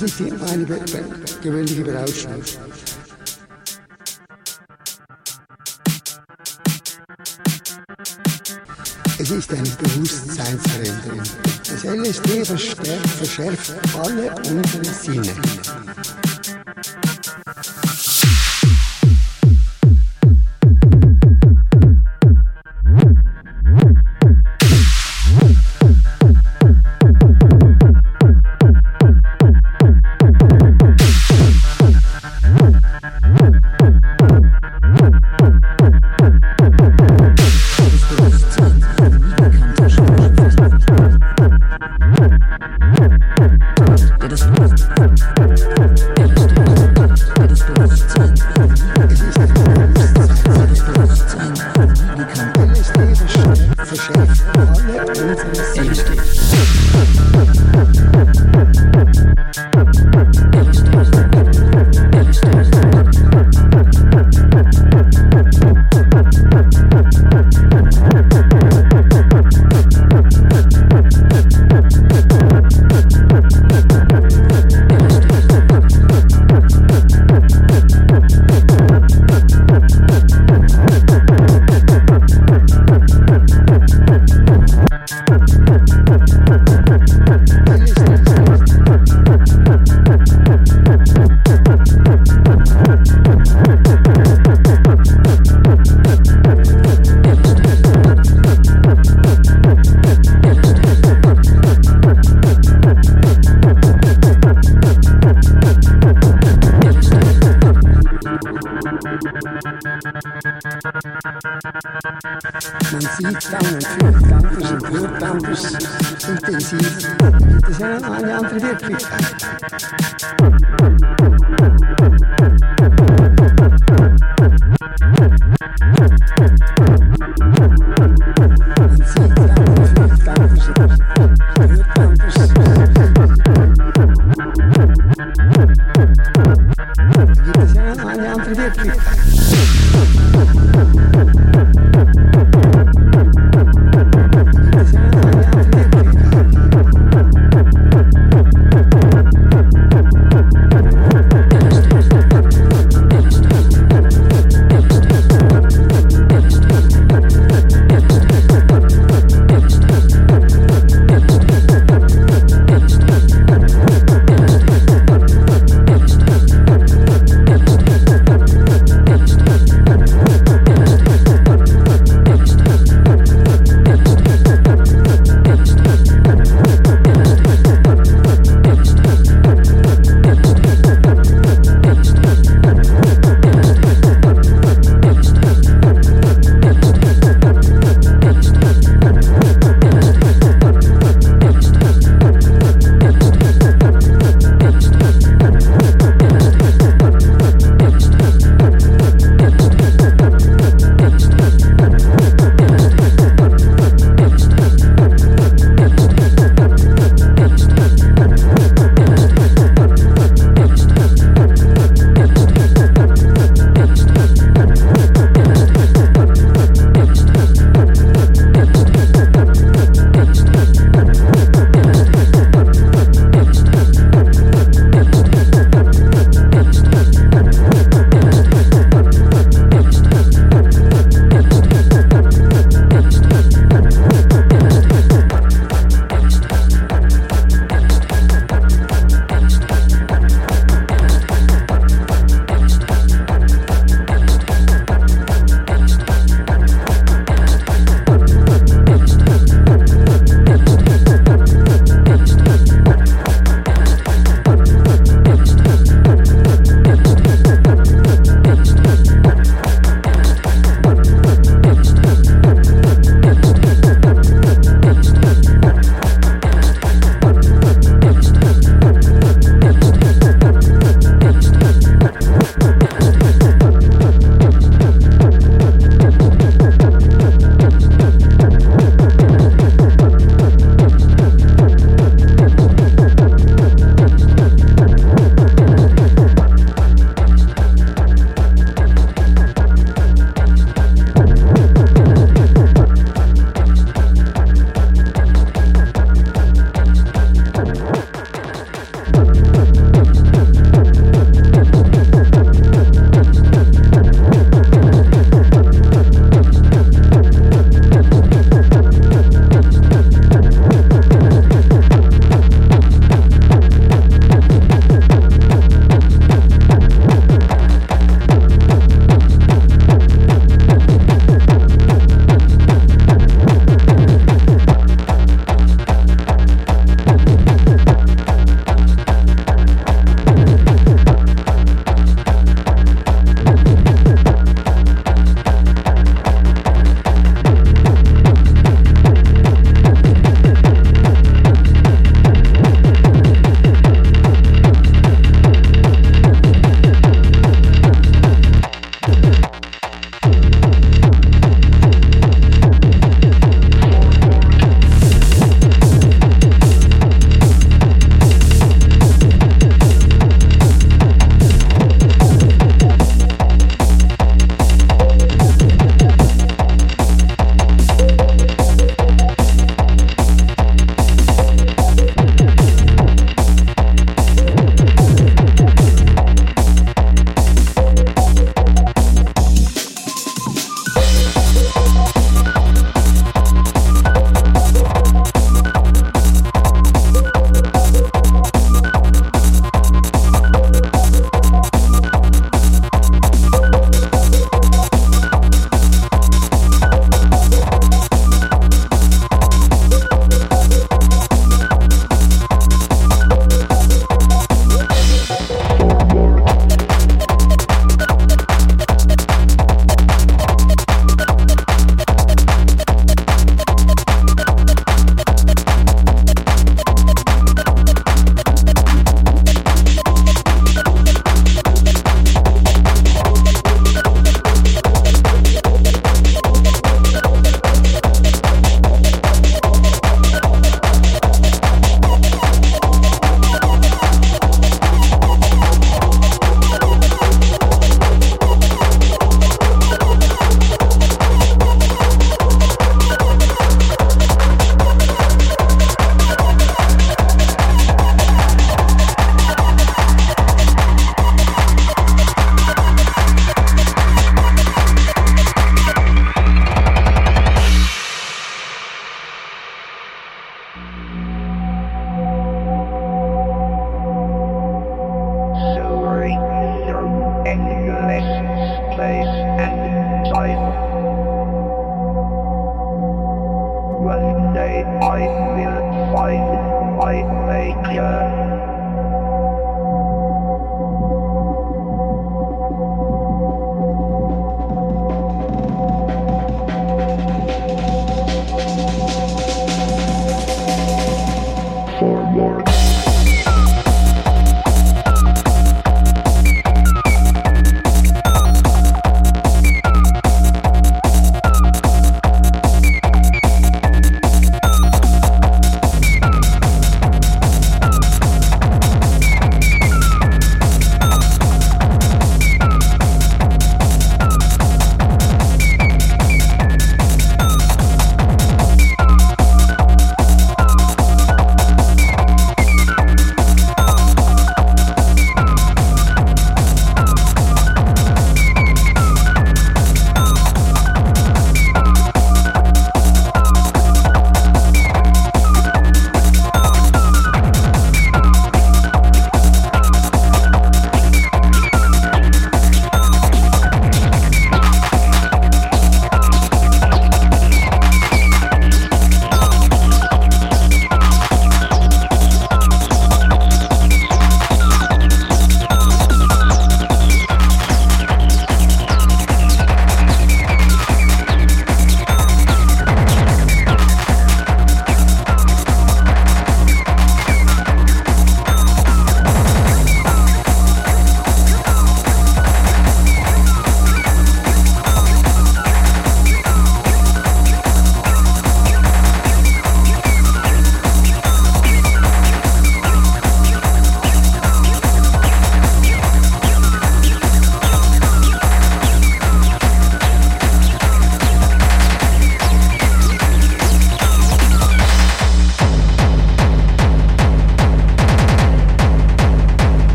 Nicht eine gewöhnliche Berauschung. Es ist eine Bewusstseinsveränderung. Das LSD verschärft alle unsere Sinne.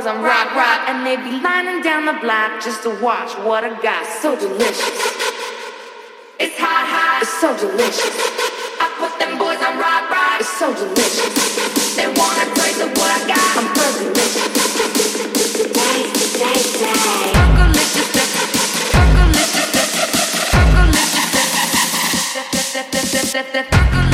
cause I'm rock rock and they be lining down the block just to watch what I got. So delicious. It's hot hot. It's so delicious. I put them boys on rock rock. It's so delicious. They wanna praise of what I got. I'm perfect. Taste, taste, taste. That, that, that, that, that, that, that, that, that, that, that, that, that,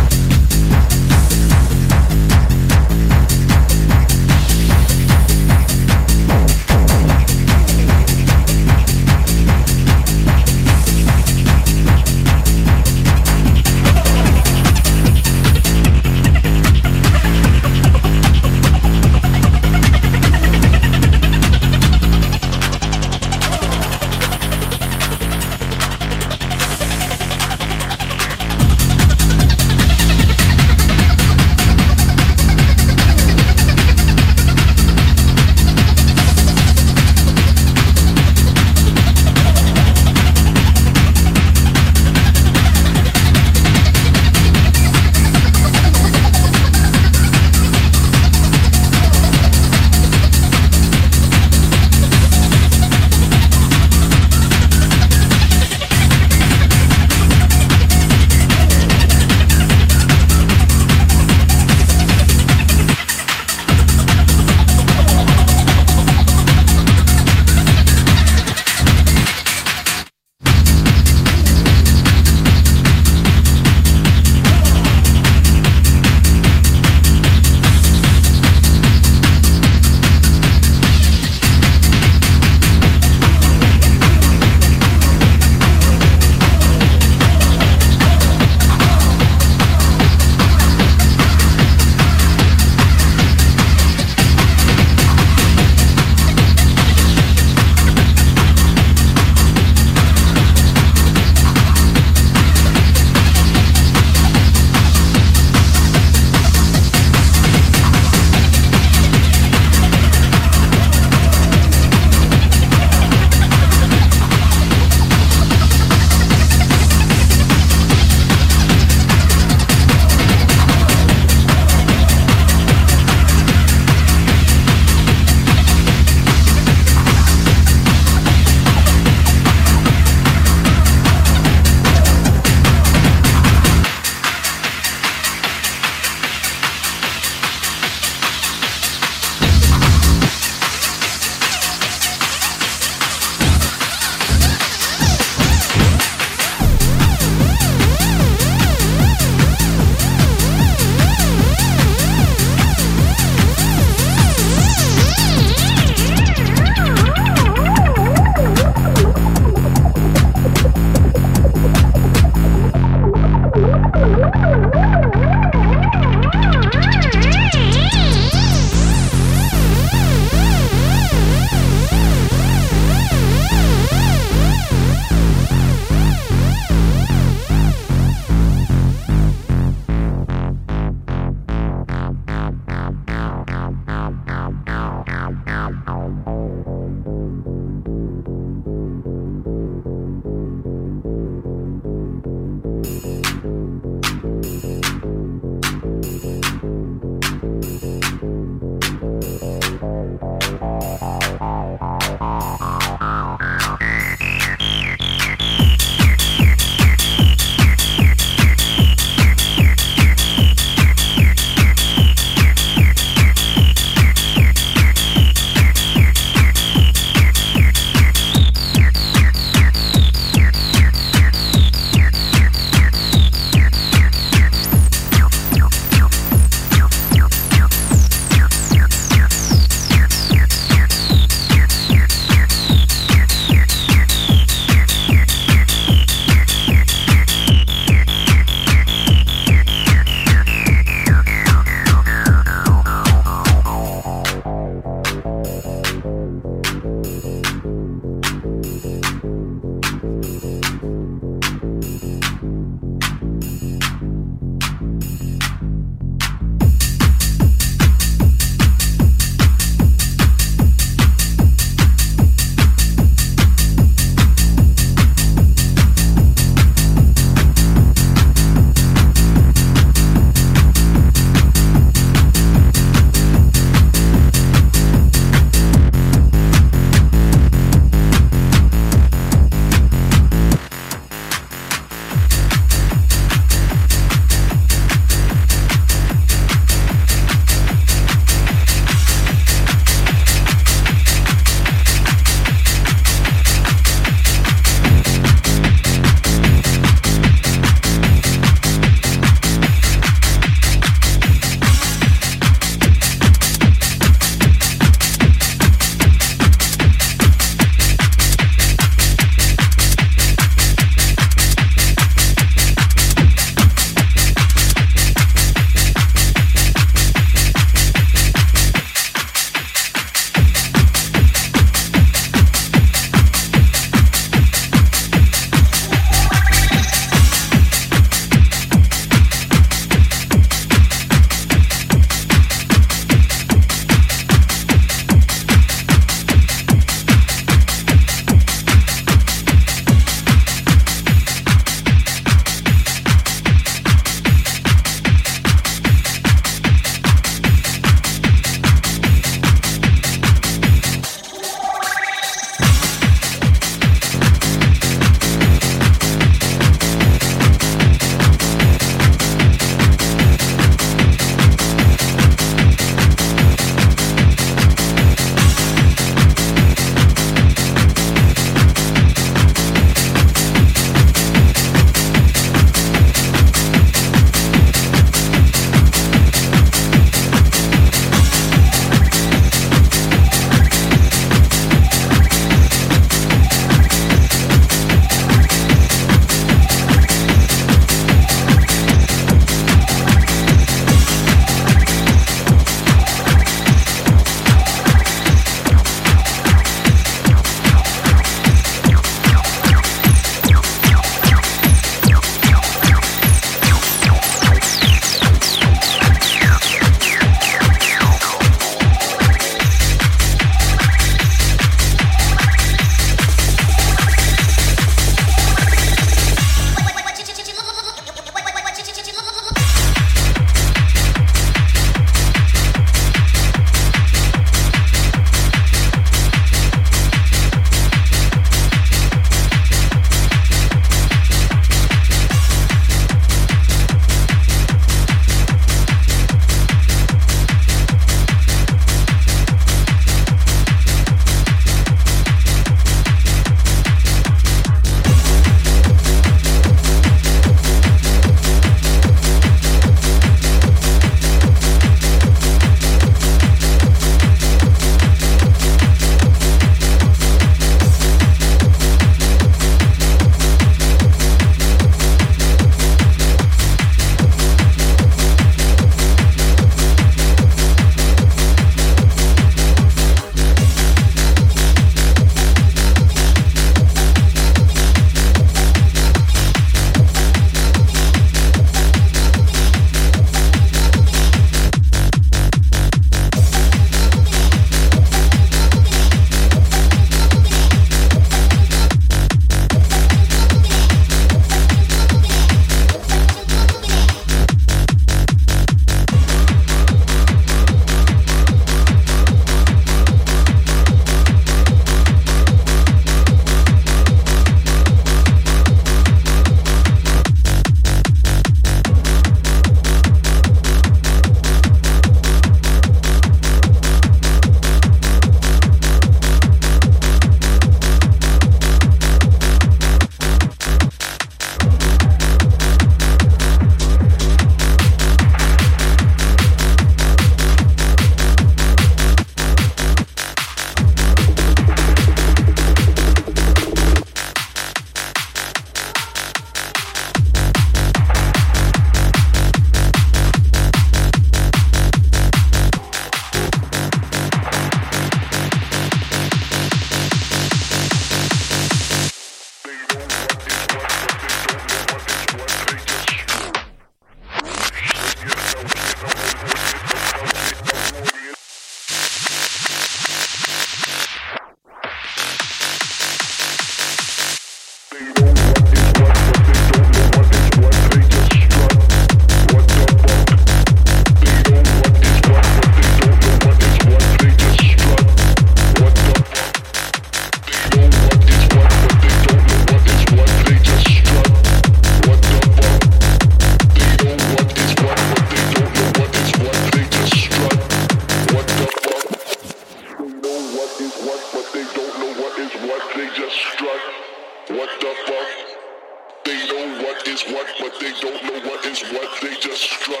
don't know what is what, they just strut.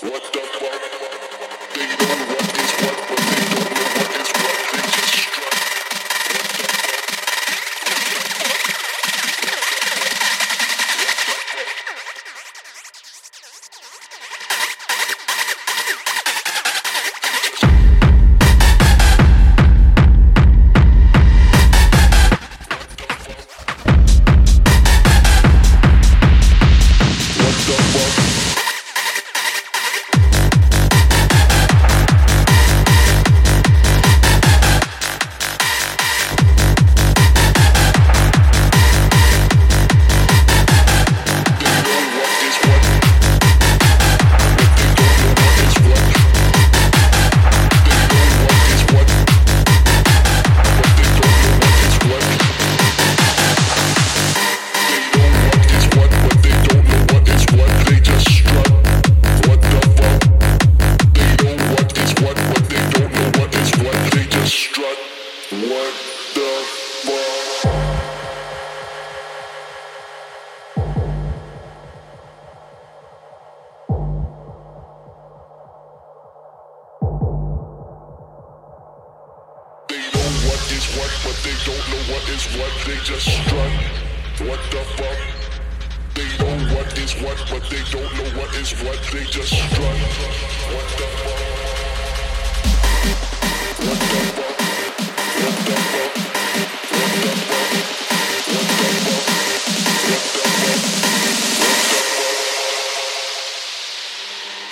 What the fuck? They don't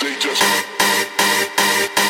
they just